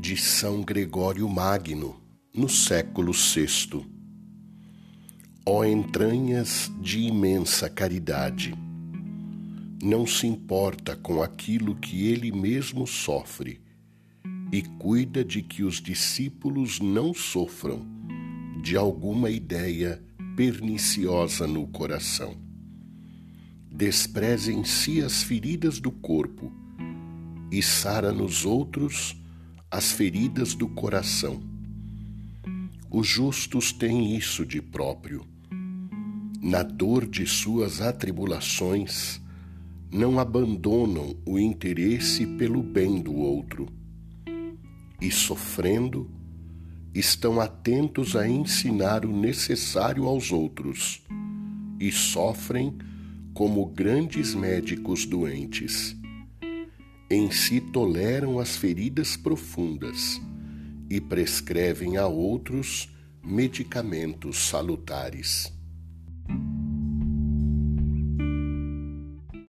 de São Gregório Magno, no século VI. Ó entranhas de imensa caridade, não se importa com aquilo que ele mesmo sofre e cuida de que os discípulos não sofram de alguma ideia perniciosa no coração. Despreze em si as feridas do corpo e sara nos outros as feridas do coração. Os justos têm isso de próprio. Na dor de suas atribulações, não abandonam o interesse pelo bem do outro. E sofrendo, estão atentos a ensinar o necessário aos outros e sofrem como grandes médicos doentes em si toleram as feridas profundas e prescrevem a outros medicamentos salutares.